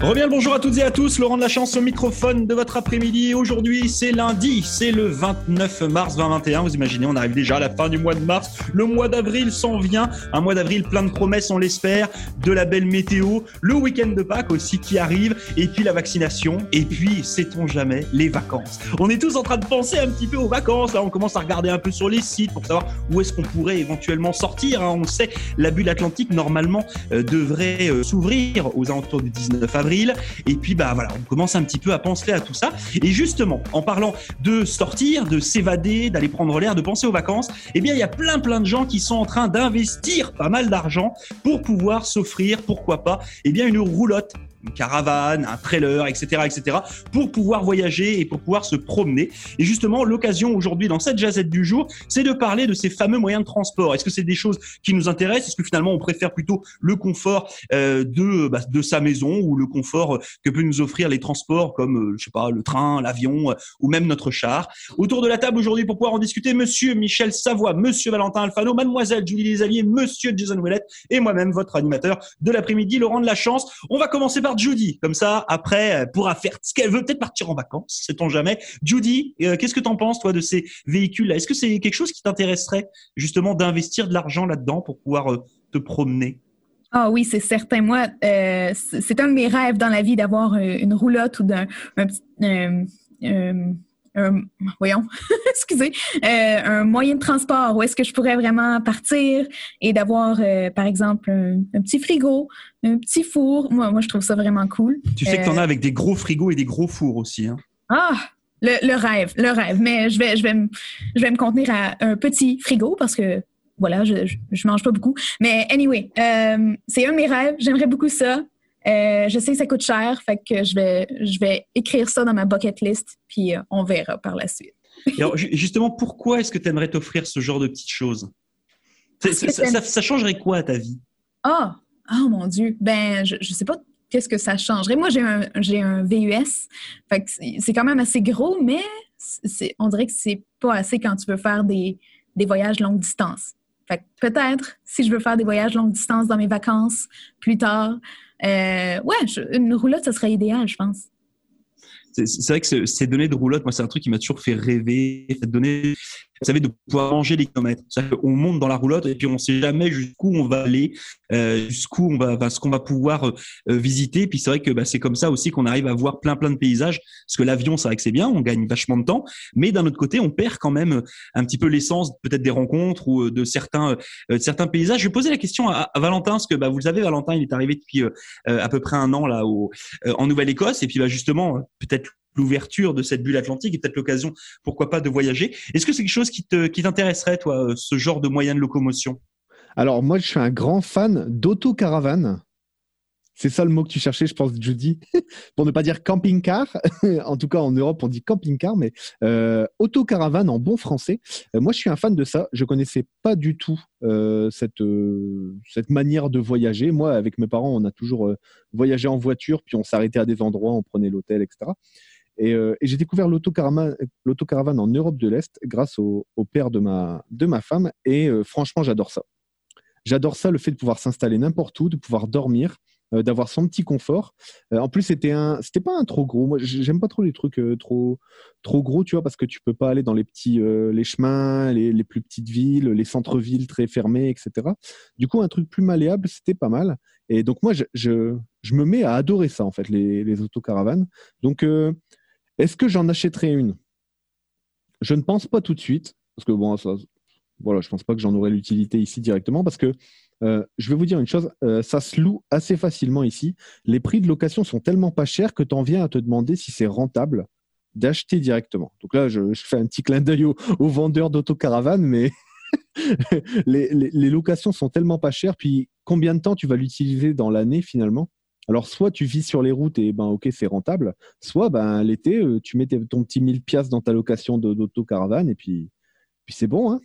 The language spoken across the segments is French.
Reviens bonjour à toutes et à tous, Laurent de la Chance au microphone de votre après-midi. Aujourd'hui, c'est lundi, c'est le 29 mars 2021. Vous imaginez, on arrive déjà à la fin du mois de mars. Le mois d'avril s'en vient. Un mois d'avril plein de promesses, on l'espère. De la belle météo, le week-end de Pâques aussi qui arrive, et puis la vaccination, et puis, sait-on jamais, les vacances. On est tous en train de penser un petit peu aux vacances. Là, on commence à regarder un peu sur les sites pour savoir où est-ce qu'on pourrait éventuellement sortir. Hein. On sait, la bulle atlantique, normalement, euh, devrait euh, s'ouvrir aux alentours du 19 avril. Et puis, bah voilà, on commence un petit peu à penser à tout ça. Et justement, en parlant de sortir, de s'évader, d'aller prendre l'air, de penser aux vacances, eh bien, il y a plein, plein de gens qui sont en train d'investir pas mal d'argent pour pouvoir s'offrir, pourquoi pas, eh bien, une roulotte une caravane, un trailer, etc., etc., pour pouvoir voyager et pour pouvoir se promener. Et justement, l'occasion aujourd'hui dans cette jazette du jour, c'est de parler de ces fameux moyens de transport. Est-ce que c'est des choses qui nous intéressent? Est-ce que finalement on préfère plutôt le confort euh, de bah, de sa maison ou le confort que peut nous offrir les transports comme euh, je sais pas le train, l'avion euh, ou même notre char? Autour de la table aujourd'hui pour pouvoir en discuter, Monsieur Michel Savoie, Monsieur Valentin Alfano, Mademoiselle Julie Desalliers, Monsieur Jason Ouellet et moi-même votre animateur de l'après-midi, Laurent de la Chance. On va commencer par Judy. Comme ça, après, elle pourra faire ce qu'elle veut, peut-être partir en vacances, sait-on jamais. Judy, euh, qu'est-ce que tu en penses, toi, de ces véhicules-là? Est-ce que c'est quelque chose qui t'intéresserait, justement, d'investir de l'argent là-dedans pour pouvoir euh, te promener? Ah oui, c'est certain. Moi, euh, c'est un de mes rêves dans la vie d'avoir une roulotte ou d'un voyons, excusez, euh, un moyen de transport où est-ce que je pourrais vraiment partir et d'avoir, euh, par exemple, un, petit frigo, un petit four. Moi, moi, je trouve ça vraiment cool. Tu sais que tu en as euh, avec des gros frigos et des gros fours aussi. Hein? Ah, le, rêve, le rêve. Mais je vais, je vais, me, je vais me contenir à un petit frigo parce que voilà, je, je, mange pas beaucoup. Mais anyway, c'est un de mes rêves. J'aimerais beaucoup ça. Euh, je sais que ça coûte cher, fait que je vais, je vais écrire ça dans ma bucket list, puis euh, on verra par la suite. alors, justement, pourquoi est-ce que tu aimerais t'offrir ce genre de petites choses? Ça, changerait quoi à ta vie? Ah, oh, mon Dieu. Ben, je, ne sais pas qu'est-ce que ça changerait. Moi, j'ai un, j'ai un VUS, fait que c'est quand même assez gros, mais on dirait que c'est pas assez quand tu veux faire des, des voyages longue distance. Fait peut-être, si je veux faire des voyages longue distance dans mes vacances plus tard, euh, ouais, une roulotte, ça serait idéal, je pense. C'est vrai que ces données de roulotte, moi, c'est un truc qui m'a toujours fait rêver. Vous savez, de pouvoir manger les kilomètres. On monte dans la roulotte et puis on ne sait jamais jusqu'où on va aller, euh, jusqu'où on va, ce qu'on va pouvoir euh, visiter. Puis c'est vrai que bah, c'est comme ça aussi qu'on arrive à voir plein plein de paysages. Parce que l'avion, c'est vrai que c'est bien, on gagne vachement de temps, mais d'un autre côté, on perd quand même un petit peu l'essence peut-être des rencontres ou euh, de certains de certains paysages. Je vais poser la question à, Valentin, parce que bah, vous le savez, Valentin, il est arrivé depuis à peu près un an là au, en Nouvelle-Écosse et puis bah, justement peut-être l'ouverture de cette bulle atlantique et peut-être l'occasion, pourquoi pas, de voyager. Est-ce que c'est quelque chose qui t'intéresserait, toi, euh, ce genre de moyen de locomotion? Alors, moi, je suis un grand fan d'autocaravane. C'est ça le mot que tu cherchais, je pense, Judy, pour ne pas dire camping-car. en tout cas, en Europe, on dit camping-car, mais euh, autocaravane en bon français. Euh, moi, je suis un fan de ça. Je connaissais pas du tout cette, cette manière de voyager. Moi, avec mes parents, on a toujours voyagé en voiture, puis on s'arrêtait à des endroits, on prenait l'hôtel, etc. Euh, et, j'ai découvert l'autocaravane en Europe de l'Est grâce au, père de ma, de ma femme. Et euh, franchement, j'adore ça. J'adore ça, le fait de pouvoir s'installer n'importe où, de pouvoir dormir, euh, d'avoir son petit confort. en plus, c'était un, c'était pas un trop gros. Moi, j'aime pas trop les trucs trop, trop gros, tu vois, parce que tu peux pas aller dans les petits, les chemins, les, plus petites villes, les centres-villes très fermés, etc. Du coup, un truc plus malléable, c'était pas mal. Et donc moi, je, je, je, me mets à adorer ça en fait, les, les autocaravanes. Donc est-ce que j'en achèterai une? Je ne pense pas tout de suite, parce que bon, ça, voilà, je pense pas que j'en aurai l'utilité ici directement, parce que euh, je vais vous dire une chose, euh, ça se loue assez facilement ici. Les prix de location sont tellement pas chers que tu en viens à te demander si c'est rentable d'acheter directement. Donc là, je, fais un petit clin d'œil aux, vendeurs d'autocaravanes, mais les, les, locations sont tellement pas chères. Puis combien de temps tu vas l'utiliser dans l'année finalement? Alors, soit tu vis sur les routes et ben ok, c'est rentable, soit ben l'été, euh, tu mets ton petit 1000 pièces dans ta location d'autocaravane et puis, puis c'est bon. Hein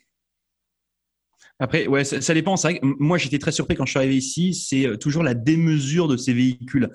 Après, ouais, ça, dépend. Moi, j'étais très surpris quand je suis arrivé ici. C'est euh, toujours la démesure de ces véhicules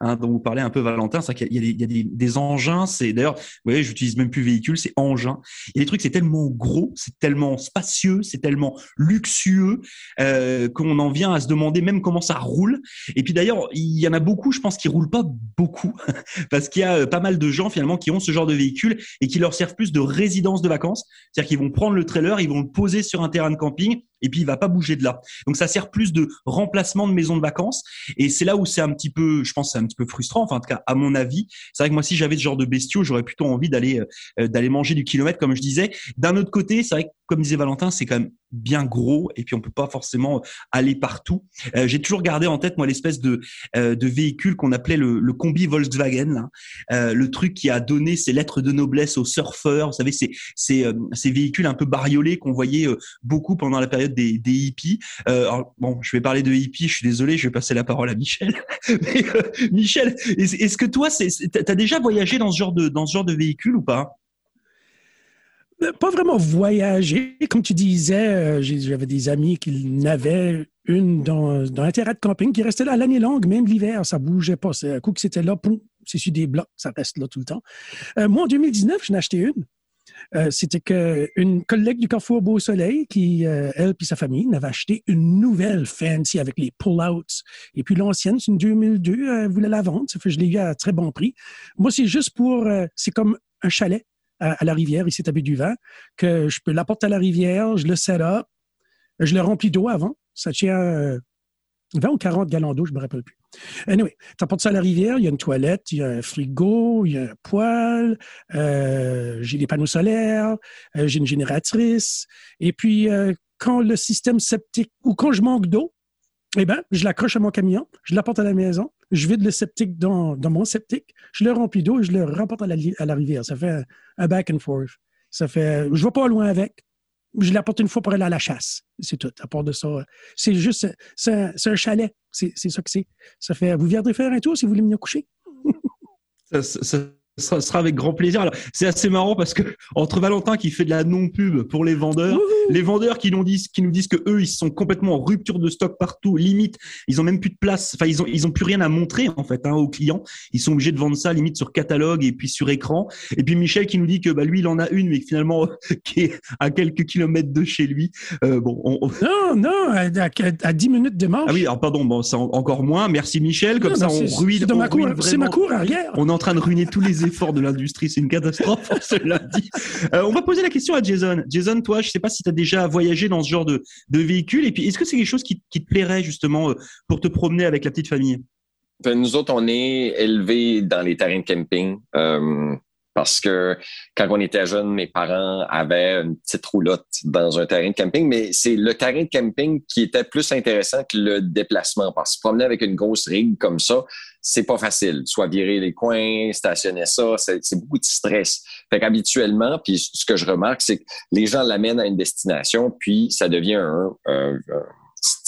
hein, dont vous parlez un peu, Valentin. C'est qu'il y a, des, il y a des, des engins. C'est d'ailleurs, vous voyez, j'utilise même plus véhicule, c'est engin. Et les trucs, c'est tellement gros, c'est tellement spacieux, c'est tellement luxueux euh, qu'on en vient à se demander même comment ça roule. Et puis d'ailleurs, il y en a beaucoup, je pense, qui roulent pas beaucoup parce qu'il y a euh, pas mal de gens finalement qui ont ce genre de véhicule et qui leur servent plus de résidence de vacances. C'est-à-dire qu'ils vont prendre le trailer, ils vont le poser sur un terrain de camping жизнь et puis il va pas bouger de là. Donc ça sert plus de remplacement de maison de vacances et c'est là où c'est un petit peu, je pense, c'est un petit peu frustrant. Enfin, en tout cas, à mon avis, c'est vrai que moi, si j'avais ce genre de bestiaux, j'aurais plutôt envie d'aller euh, d'aller manger du kilomètre, comme je disais. D'un autre côté, c'est vrai que comme disait Valentin, c'est quand même bien gros et puis on peut pas forcément aller partout. Euh, J'ai toujours gardé en tête moi l'espèce de euh, de véhicule qu'on appelait le, le, combi Volkswagen, là. Euh, le truc qui a donné ses lettres de noblesse aux surfeurs. Vous savez, c'est ces, euh, ces véhicules un peu bariolés qu'on voyait beaucoup pendant la période des, des hippies. Alors, bon, je vais parler de hippies. Je suis désolé, je vais passer la parole à Michel. Mais, Michel, est-ce que toi, c'est, t'as déjà voyagé dans ce genre de dans ce genre de véhicule ou pas? Pas vraiment voyager. Comme tu disais, euh, j'avais des amis qui n'avaient une dans, dans un terrain de camping qui restait là l'année longue, même l'hiver, ça bougeait pas. C'est un coup que c'était là, c'est sur des blocs, ça reste là tout le temps. Euh, moi, en 2019, j'en ai acheté une. Euh, c'était qu'une collègue du Carrefour Beau Soleil, qui, elle et sa famille, n'avait acheté une nouvelle fancy avec les pull-outs. Et puis l'ancienne, c'est une 2002, elle voulait la vendre. Ça fait je l'ai eu à très bon prix. Moi, c'est juste pour, c'est comme un chalet à, la rivière, ici à du vent, que je peux l'apporter à la rivière, je le set up, je le remplis d'eau avant. Ça tient 20 euh, ou 40 gallons d'eau, je me rappelle plus. Anyway, tu apportes ça à la rivière, il y a une toilette, il y a un frigo, il y a un poêle, euh, j'ai des panneaux solaires, euh, j'ai une génératrice. Et puis, quand le système septique ou quand je manque d'eau, eh bien, je l'accroche à mon camion, je l'apporte à la maison, je vide le septique dans, mon septique, je le remplis d'eau et je le rapporte à la, rivière. Ça fait un back and forth. Ça fait, je vais pas loin avec. Je l'apporte une fois pour aller à la chasse. C'est tout. À part de ça, c'est juste, c'est un, chalet. C'est ça que c'est. Ça fait, vous viendrez faire un tour si vous voulez venir coucher? Ça sera avec grand plaisir. Alors, c'est assez marrant parce que entre Valentin qui fait de la non-pub pour les vendeurs, les vendeurs qui nous disent, qui nous disent que eux, ils sont complètement en rupture de stock partout, limite, ils ont même plus de place. Enfin, ils ont, ils ont plus rien à montrer, en fait, hein, aux clients. Ils sont obligés de vendre ça, limite, sur catalogue et puis sur écran. Et puis Michel qui nous dit que, bah, lui, il en a une, mais finalement, qui est à quelques kilomètres de chez lui. Euh, bon, Non, non, à, à, 10 minutes de marche. Ah oui, alors pardon, bon, c'est encore moins. Merci Michel. Comme ça, on ruine. C'est ma cour arrière. On est en train de ruiner tous les efforts de l'industrie. C'est une catastrophe. Euh, on va poser la question à Jason. Jason, toi, je sais pas si tu as déjà voyagé dans ce genre de, de véhicule. Et puis, est-ce que c'est quelque chose qui, te plairait justement euh, pour te promener avec la petite famille? Ben, nous autres, on est élevés dans les terrains de camping. Euh, parce que quand on était jeune, mes parents avaient une petite roulotte dans un terrain de camping, mais c'est le terrain de camping qui était plus intéressant que le déplacement. Parce que se promener avec une grosse rig comme ça, c'est pas facile. Soit virer les coins, stationner ça, c'est beaucoup de stress. Fait qu'habituellement, puis ce que je remarque, c'est que les gens l'amènent à une destination, puis ça devient un,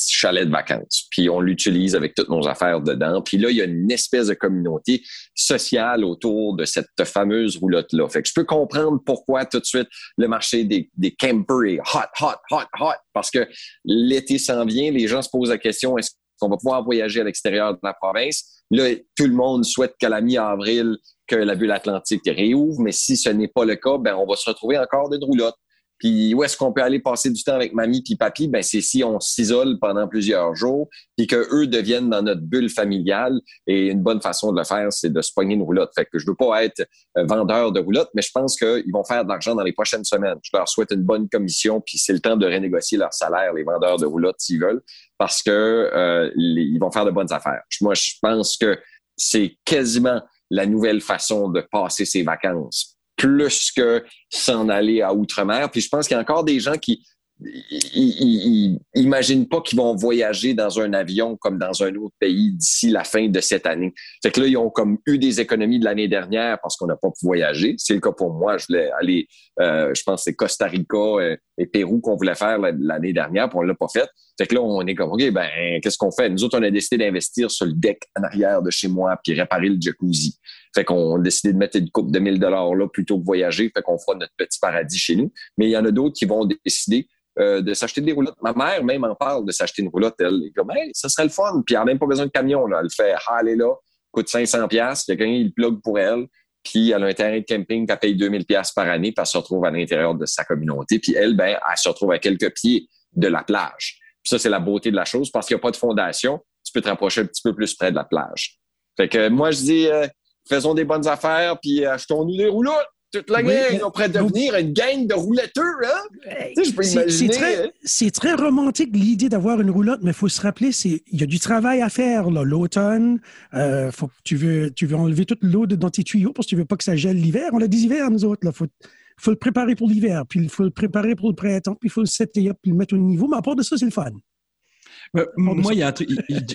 chalet de vacances. Puis on l'utilise avec toutes nos affaires dedans. Puis là, il y a une espèce de communauté sociale autour de cette fameuse roulotte-là. Fait que je peux comprendre pourquoi tout de suite le marché des, des campers est hot, hot, hot, hot. Parce que l'été s'en vient, les gens se posent la question, est-ce qu'on va pouvoir voyager à l'extérieur de la province? Là, tout le monde souhaite qu'à la mi-avril, que la bulle atlantique réouvre, mais si ce n'est pas le cas, ben on va se retrouver encore de roulotte. Puis où est-ce qu'on peut aller passer du temps avec mamie puis papy? Ben c'est si on s'isole pendant plusieurs jours, puis que eux deviennent dans notre bulle familiale. Et une bonne façon de le faire, c'est de se pogner une roulotte. Fait que je veux pas être euh, vendeur de roulotte, mais je pense qu'ils vont faire de l'argent dans les prochaines semaines. Je leur souhaite une bonne commission, puis c'est le temps de renégocier leur salaire, les vendeurs de roulotte, s'ils veulent, parce que euh, ils vont faire de bonnes affaires. Moi, je pense que c'est quasiment la nouvelle façon de passer ses vacances plus que s'en aller à outre-mer. Puis je pense qu'il y a encore des gens qui ils imaginent pas qu'ils vont voyager dans un avion comme dans un autre pays d'ici la fin de cette année. Fait que là, ils ont comme eu des économies de l'année dernière parce qu'on n'a pas pu voyager. C'est le cas pour moi. Je voulais aller, euh, je pense que c'est Costa Rica et, Pérou qu'on voulait faire l'année dernière, puis on l'a pas fait. Fait que là, on est comme, OK, ben, qu'est-ce qu'on fait? Nous autres, on a décidé d'investir sur le deck en arrière de chez moi puis réparer le jacuzzi. Fait qu'on a décidé de mettre une coupe de 1000 dollars là plutôt que voyager. Fait qu'on fera notre petit paradis chez nous. Mais il y en a d'autres qui vont décider euh, de s'acheter des roulottes. Ma mère même en parle de s'acheter une roulotte. Elle est comme, hey, ça serait le fun. Puis elle n'a même pas besoin de camion. Là. Elle fait, ah, elle est là, coûte 500 pièces. Quelqu'un, il plug pour elle. Puis elle a un terrain de camping qu'elle paye 2000 pièces par année. Puis elle se retrouve à l'intérieur de sa communauté. Puis elle, ben, elle se retrouve à quelques pieds de la plage. Puis ça, c'est la beauté de la chose parce qu'il n'y a pas de fondation. Tu peux te rapprocher un petit peu plus près de la plage. Fait que moi, je dis, euh, faisons des bonnes affaires, puis achetons-nous des roulottes. Toute la gang, on pourrait devenir une gang de rouletteurs, hein? tu sais, je peux imaginer. C'est très, romantique l'idée d'avoir une roulotte, mais il faut se rappeler, il y a du travail à faire l'automne. Euh, faut tu veux, tu veux enlever toute l'eau dans tes tuyaux parce que tu veux pas que ça gèle l'hiver. On a des hivers, nous autres. Il faut, faut le préparer pour l'hiver, puis il faut le préparer pour le printemps, puis il faut le setter up, puis le mettre au niveau. Mais à part de ça, c'est le fun. Moi, il y a un truc.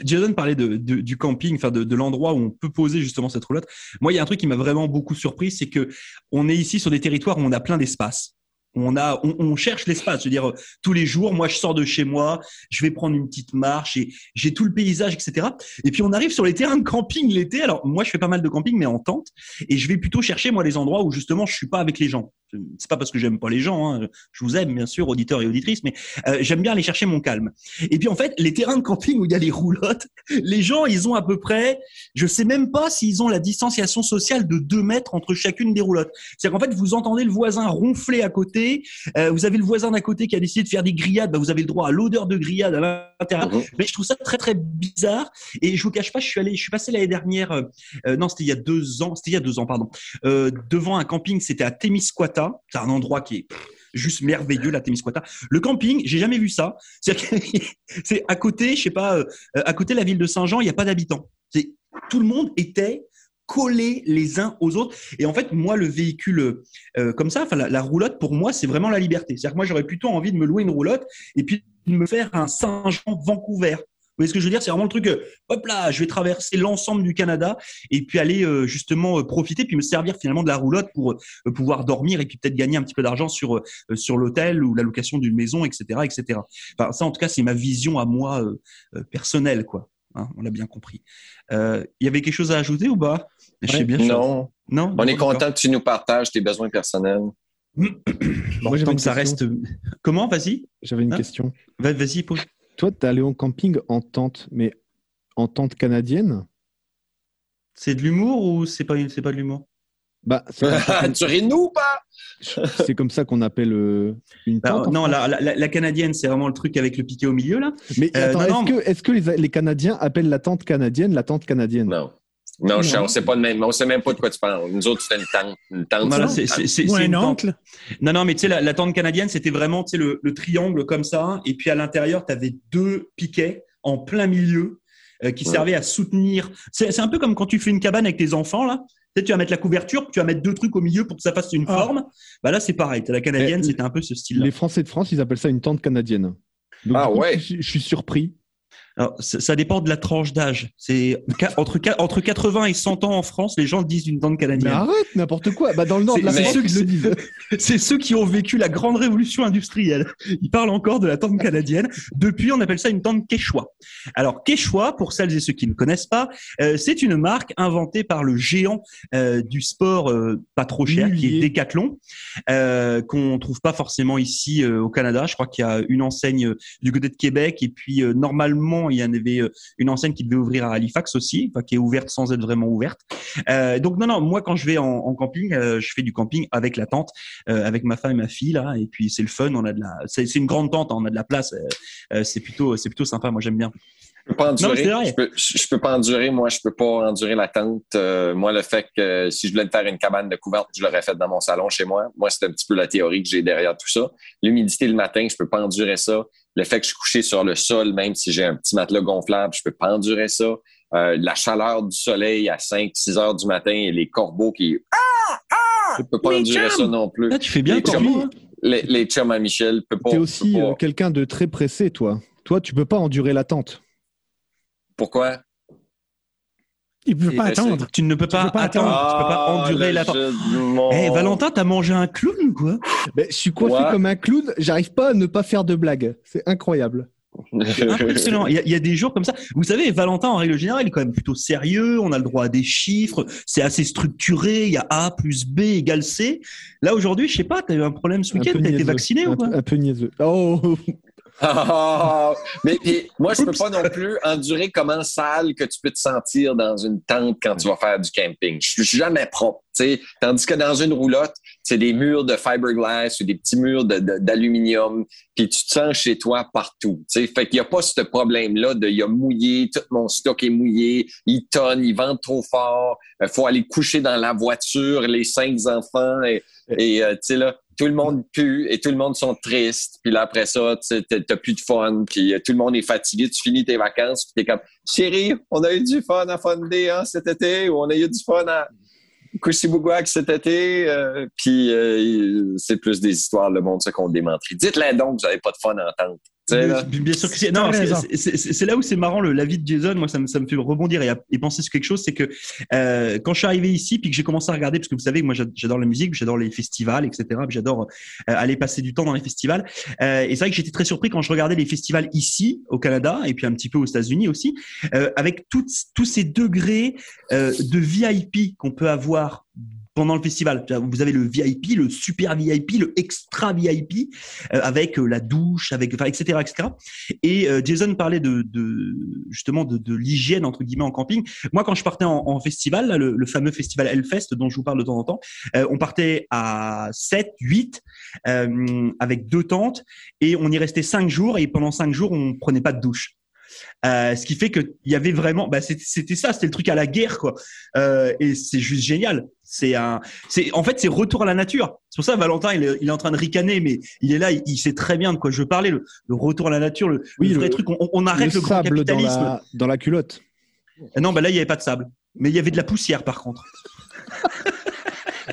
Jason parlait de, du camping, enfin de, de l'endroit où on peut poser justement cette roulotte. Moi, il y a un truc qui m'a vraiment beaucoup surpris, c'est que on est ici sur des territoires où on a plein d'espace on a, on, cherche l'espace. Je veux dire, tous les jours, moi, je sors de chez moi, je vais prendre une petite marche et j'ai tout le paysage, etc. Et puis on arrive sur les terrains de camping l'été. Alors moi, je fais pas mal de camping, mais en tente, et je vais plutôt chercher moi les endroits où justement je suis pas avec les gens. C'est pas parce que j'aime pas les gens. Hein. Je vous aime bien sûr, auditeurs et auditrices, mais euh, j'aime bien aller chercher mon calme. Et puis en fait, les terrains de camping où il y a les roulottes, les gens, ils ont à peu près, je sais même pas s'ils ont la distanciation sociale de deux mètres entre chacune des roulottes. C'est-à-dire qu'en fait, vous entendez le voisin ronfler à côté euh, vous avez le voisin d'à côté qui a décidé de faire des grillades. Bah, vous avez le droit à l'odeur de grillade à l'intérieur. Mhm. Mais je trouve ça très très bizarre. Et je vous cache pas, je suis allé, je suis passé l'année dernière. Euh, euh, non, c'était il y a deux ans. C'était il y a deux ans, pardon. devant un camping, c'était à Témiscouata. C'est un endroit qui est juste merveilleux, la Témiscouata. Le camping, j'ai jamais vu ça. C'est à côté, je sais pas, à côté de la ville de Saint-Jean, il n'y a pas d'habitants. C'est tout le monde était collés les uns aux autres. Et en fait, moi, le véhicule euh, comme ça, enfin la, roulotte, pour moi, c'est vraiment la liberté. C'est-à-dire que moi, j'aurais plutôt envie de me louer une roulotte et puis de me faire un Saint-Jean-Vancouver. Vous voyez ce que je veux dire? C'est vraiment le truc, euh, hop là, je vais traverser l'ensemble du Canada et puis aller euh, justement profiter, puis me servir finalement de la roulotte pour pouvoir dormir et puis peut-être gagner un petit peu d'argent sur sur l'hôtel ou la location d'une maison, etc., etc. Enfin, ça, en tout cas, c'est ma vision à moi personnelle, quoi. Hein, on l'a bien compris. Il y avait quelque chose à ajouter ou pas? Bien non. non. On est content que tu nous partages tes besoins personnels. Moi, que ça reste. Comment Vas-y? J'avais une hein? question. Vas-y, pose. Toi, tu es allé en camping en tente, mais en tente canadienne? C'est de l'humour ou c'est pas, c'est pas de l'humour? Bah, tu ris nous ou pas? C'est comme ça qu'on appelle euh, une bah, tente. non, la, canadienne, c'est vraiment le truc avec le piqué au milieu là. Mais euh, est-ce que, est que les, les, Canadiens appellent la tente canadienne la tente canadienne? Non. Non, on ne sait pas de même. On sait même pas de quoi tu parles. Nous autres, c'était une tente. Une tente. c'est un oncle. Non, non, mais tu sais, la, tente canadienne, c'était vraiment tu sais, le, le, triangle comme ça. Et puis à l'intérieur, tu avais deux piquets en plein milieu euh, qui servaient à soutenir. C'est un peu comme quand tu fais une cabane avec tes enfants, là. Tu, sais, tu vas mettre la couverture, tu vas mettre deux trucs au milieu pour que ça fasse une ah. forme. Bah là, c'est pareil. La canadienne, c'était un peu ce style-là. Les Français de France, ils appellent ça une tente canadienne. ah ouais. je suis surpris alors, ça, dépend de la tranche d'âge. C'est entre, entre 80 et 100 ans en France, les gens disent une tente canadienne. Mais arrête, n'importe quoi. Bah, dans le nord de la France, ils le disent. C'est ceux qui ont vécu la grande révolution industrielle. Ils parlent encore de la tente canadienne. Depuis, on appelle ça une tente Quechua. Alors, Quechua, pour celles et ceux qui ne connaissent pas, euh, c'est une marque inventée par le géant euh, du sport euh, pas trop cher, qui est Decathlon, qu'on trouve pas forcément ici au Canada. Je crois qu'il y a une enseigne du côté de Québec et puis normalement il y en avait euh, une enseigne qui devait ouvrir à Halifax aussi, qui est ouverte sans être vraiment ouverte. Euh, donc non, non, moi quand je vais en, camping, euh, je fais du camping avec la tente, avec ma femme et ma fille là, et puis c'est le fun. On a de la, c'est une grande tente, hein, on a de la place. c'est plutôt, c'est plutôt sympa. Moi j'aime bien. Je peux pas endurer. je, peux, je, peux pas endurer. Moi, je peux pas endurer la tente. moi, le fait que si je voulais faire une cabane de couverte, je l'aurais faite dans mon salon chez moi. Moi, c'est un petit peu la théorie que j'ai derrière tout ça. L'humidité le matin, je peux pas endurer ça le fait que je suis couché sur le sol, même si j'ai un petit matelas gonflable, je peux pas endurer ça. Euh, la chaleur du soleil à 5-6 heures du matin et les corbeaux qui... Ah! Ah! Je peux pas endurer ça non plus. tu fais bien les chums, hein? les, les chums à Michel, peux pas... T'es aussi euh, quelqu'un de très pressé, toi. Toi, tu peux pas endurer l'attente. Pourquoi? Il ne peut pas attendre. Tu ne peux pas, attendre. Tu ne peux pas endurer l'attente. Eh, Valentin, t'as mangé un clown ou quoi ben, Je suis coiffé comme un clown. J'arrive pas à ne pas faire de blagues. C'est incroyable. Impressionnant. Il y, a, il y, a, des jours comme ça. Vous savez, Valentin, en règle générale, il est quand même plutôt sérieux. On a le droit à des chiffres. C'est assez structuré. Il y a A plus B égale C. Là, aujourd'hui, je sais pas, tu as eu un problème ce week-end? Tu as été vacciné un, ou quoi Un peu niaiseux. Oh Oh, mais puis, moi, je peux pas non plus endurer comment sale que tu peux te sentir dans une tente quand tu vas faire du camping. Je suis jamais propre. sais. Tandis que dans une roulotte, c'est des murs de fiberglass ou des petits murs d'aluminium, de, puis tu te sens chez toi partout. sais. Fait qu'il n'y a pas ce problème-là de il y a mouillé, tout mon stock est mouillé, il tonne, il vente trop fort, il faut aller coucher dans la voiture, les cinq enfants, et, et euh, tu sais là, tout le monde pue et tout le monde sont tristes. Puis là, après ça, tu n'as plus de fun. Puis euh, tout le monde est fatigué. Tu finis tes vacances. Puis tu es comme, chérie, on a eu du fun à Fun Day hein, cet été ou on a eu du fun à Kushibugwak cet été. Euh, puis euh, c'est plus des histoires, le monde, ce qu'on démentrit. Dites-le donc, vous n'avez pas de fun à entendre. Bien sûr que c'est. Non, c'est là où c'est marrant le l'avis de Jason. Moi, ça me, ça me fait rebondir et, et penser sur quelque chose, c'est que euh, quand je suis arrivé ici, puis que j'ai commencé à regarder, parce que vous savez, moi, j'adore la musique, j'adore les festivals, etc. J'adore euh, aller passer du temps dans les festivals. Euh, et c'est vrai que j'étais très surpris quand je regardais les festivals ici au Canada et puis un petit peu aux États-Unis aussi, euh, avec tous ces degrés euh, de VIP qu'on peut avoir pendant le festival. Vous avez le VIP, le super VIP, le extra VIP, euh, avec euh, la douche, avec, enfin, etc., etc. Et euh, Jason parlait de, de justement de, de l'hygiène entre guillemets en camping. Moi, quand je partais en, en festival, là, le, le, fameux festival Hellfest dont je vous parle de temps en temps, euh, on partait à 7, 8 avec deux tentes et on y restait cinq jours et pendant cinq jours, on prenait pas de douche. Euh, ce qui fait qu'il y avait vraiment, bah c'était ça, c'était le truc à la guerre quoi. Euh, et c'est juste génial. C'est un, c'est en fait c'est retour à la nature. C'est pour ça Valentin il est, il est, en train de ricaner, mais il est là, il, il, sait très bien de quoi je veux parler. Le, le retour à la nature, le, oui, le vrai truc, on, on arrête le, le grand capitalisme. Dans la, dans la culotte. Non, bah là il y avait pas de sable, mais il y avait de la poussière par contre.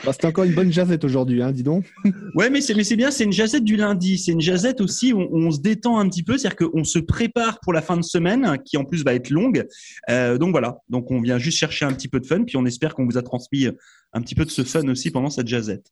Bah, C'était encore une bonne jazette aujourd'hui, hein, dis donc. ouais, mais c'est mais c'est bien, c'est une jazette du lundi. C'est une jazette aussi où on, on se détend un petit peu, c'est-à-dire qu'on se prépare pour la fin de semaine, qui en plus va être longue. Euh, donc voilà, donc on vient juste chercher un petit peu de fun, puis on espère qu'on vous a transmis un petit peu de ce fun aussi pendant cette jazette.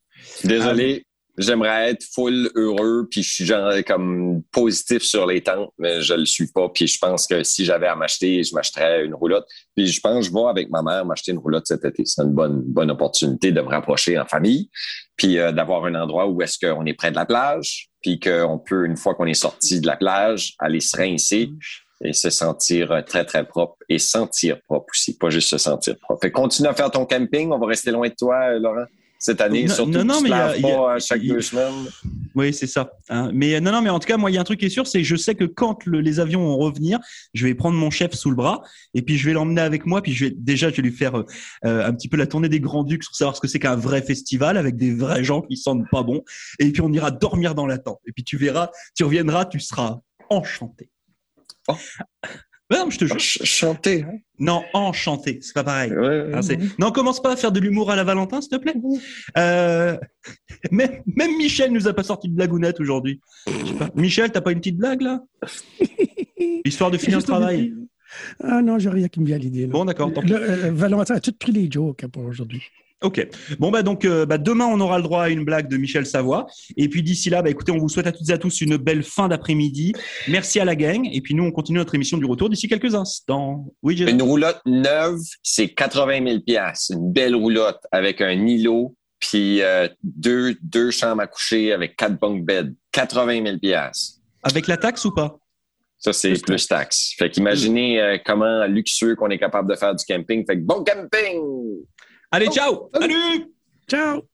Désolé, j'aimerais être full heureux, puis je suis genre comme positif sur les tentes, mais je le suis pas. Puis je pense que si j'avais à m'acheter, je m'achèterais une roulotte. Puis je pense que je vais avec ma mère m'acheter une roulotte cet été. C'est une bonne, bonne opportunité de me rapprocher en famille, puis euh, d'avoir un endroit où est-ce qu'on est près de la plage, puis qu'on peut, une fois qu'on est sorti de la plage, aller se rincer et se sentir très, très propre et sentir propre aussi, pas juste se sentir propre. Fait continue à faire ton camping. On va rester loin de toi, Laurent cette année, non, surtout non, non, mais a, pas chaque a, deux semaines. Oui, c'est ça. Hein. Mais non, non, mais en tout cas, moi, il y a un truc qui est sûr, c'est que je sais que quand le, les avions vont revenir, je vais prendre mon chef sous le bras et puis je vais l'emmener avec moi. Puis je vais déjà, je vais lui faire euh, un petit peu la tournée des Grands Ducs pour savoir ce que c'est qu'un vrai festival avec des vrais gens qui sentent pas bon. Et puis on ira dormir dans la tente. Et puis tu verras, tu reviendras, tu seras enchanté. Oh. Non, je te jure. Ch chanter. Hein? Non, enchanté, c'est pas pareil. Ouais, hein, non, commence pas à faire de l'humour à la Valentin, s'il te plaît. Euh, même, même, Michel nous a pas sorti de blagounette aujourd'hui. Michel, t'as pas une petite blague là? Histoire de finir le travail. Ah non, j'ai rien qui me vient à l'idée. Bon, d'accord. Euh, Valentin a tout pris les jokes pour aujourd'hui. Ok. Bon bah donc euh, bah, demain on aura le droit à une blague de Michel Savoie. Et puis d'ici là, bah écoutez, on vous souhaite à toutes et à tous une belle fin d'après-midi. Merci à la gang. Et puis nous on continue notre émission du retour d'ici quelques instants. Oui. Une roulotte neuve, c'est 80 000 pièces. Une belle roulotte avec un îlot puis euh, deux deux chambres à coucher avec quatre bunk beds. 80 000 pièces. Avec la taxe ou pas? Ça, c'est plus, plus taxe. Fait qu'imaginez euh, comment luxueux qu'on est capable de faire du camping. Fait que bon camping! Allez, ciao! Salut! Ciao!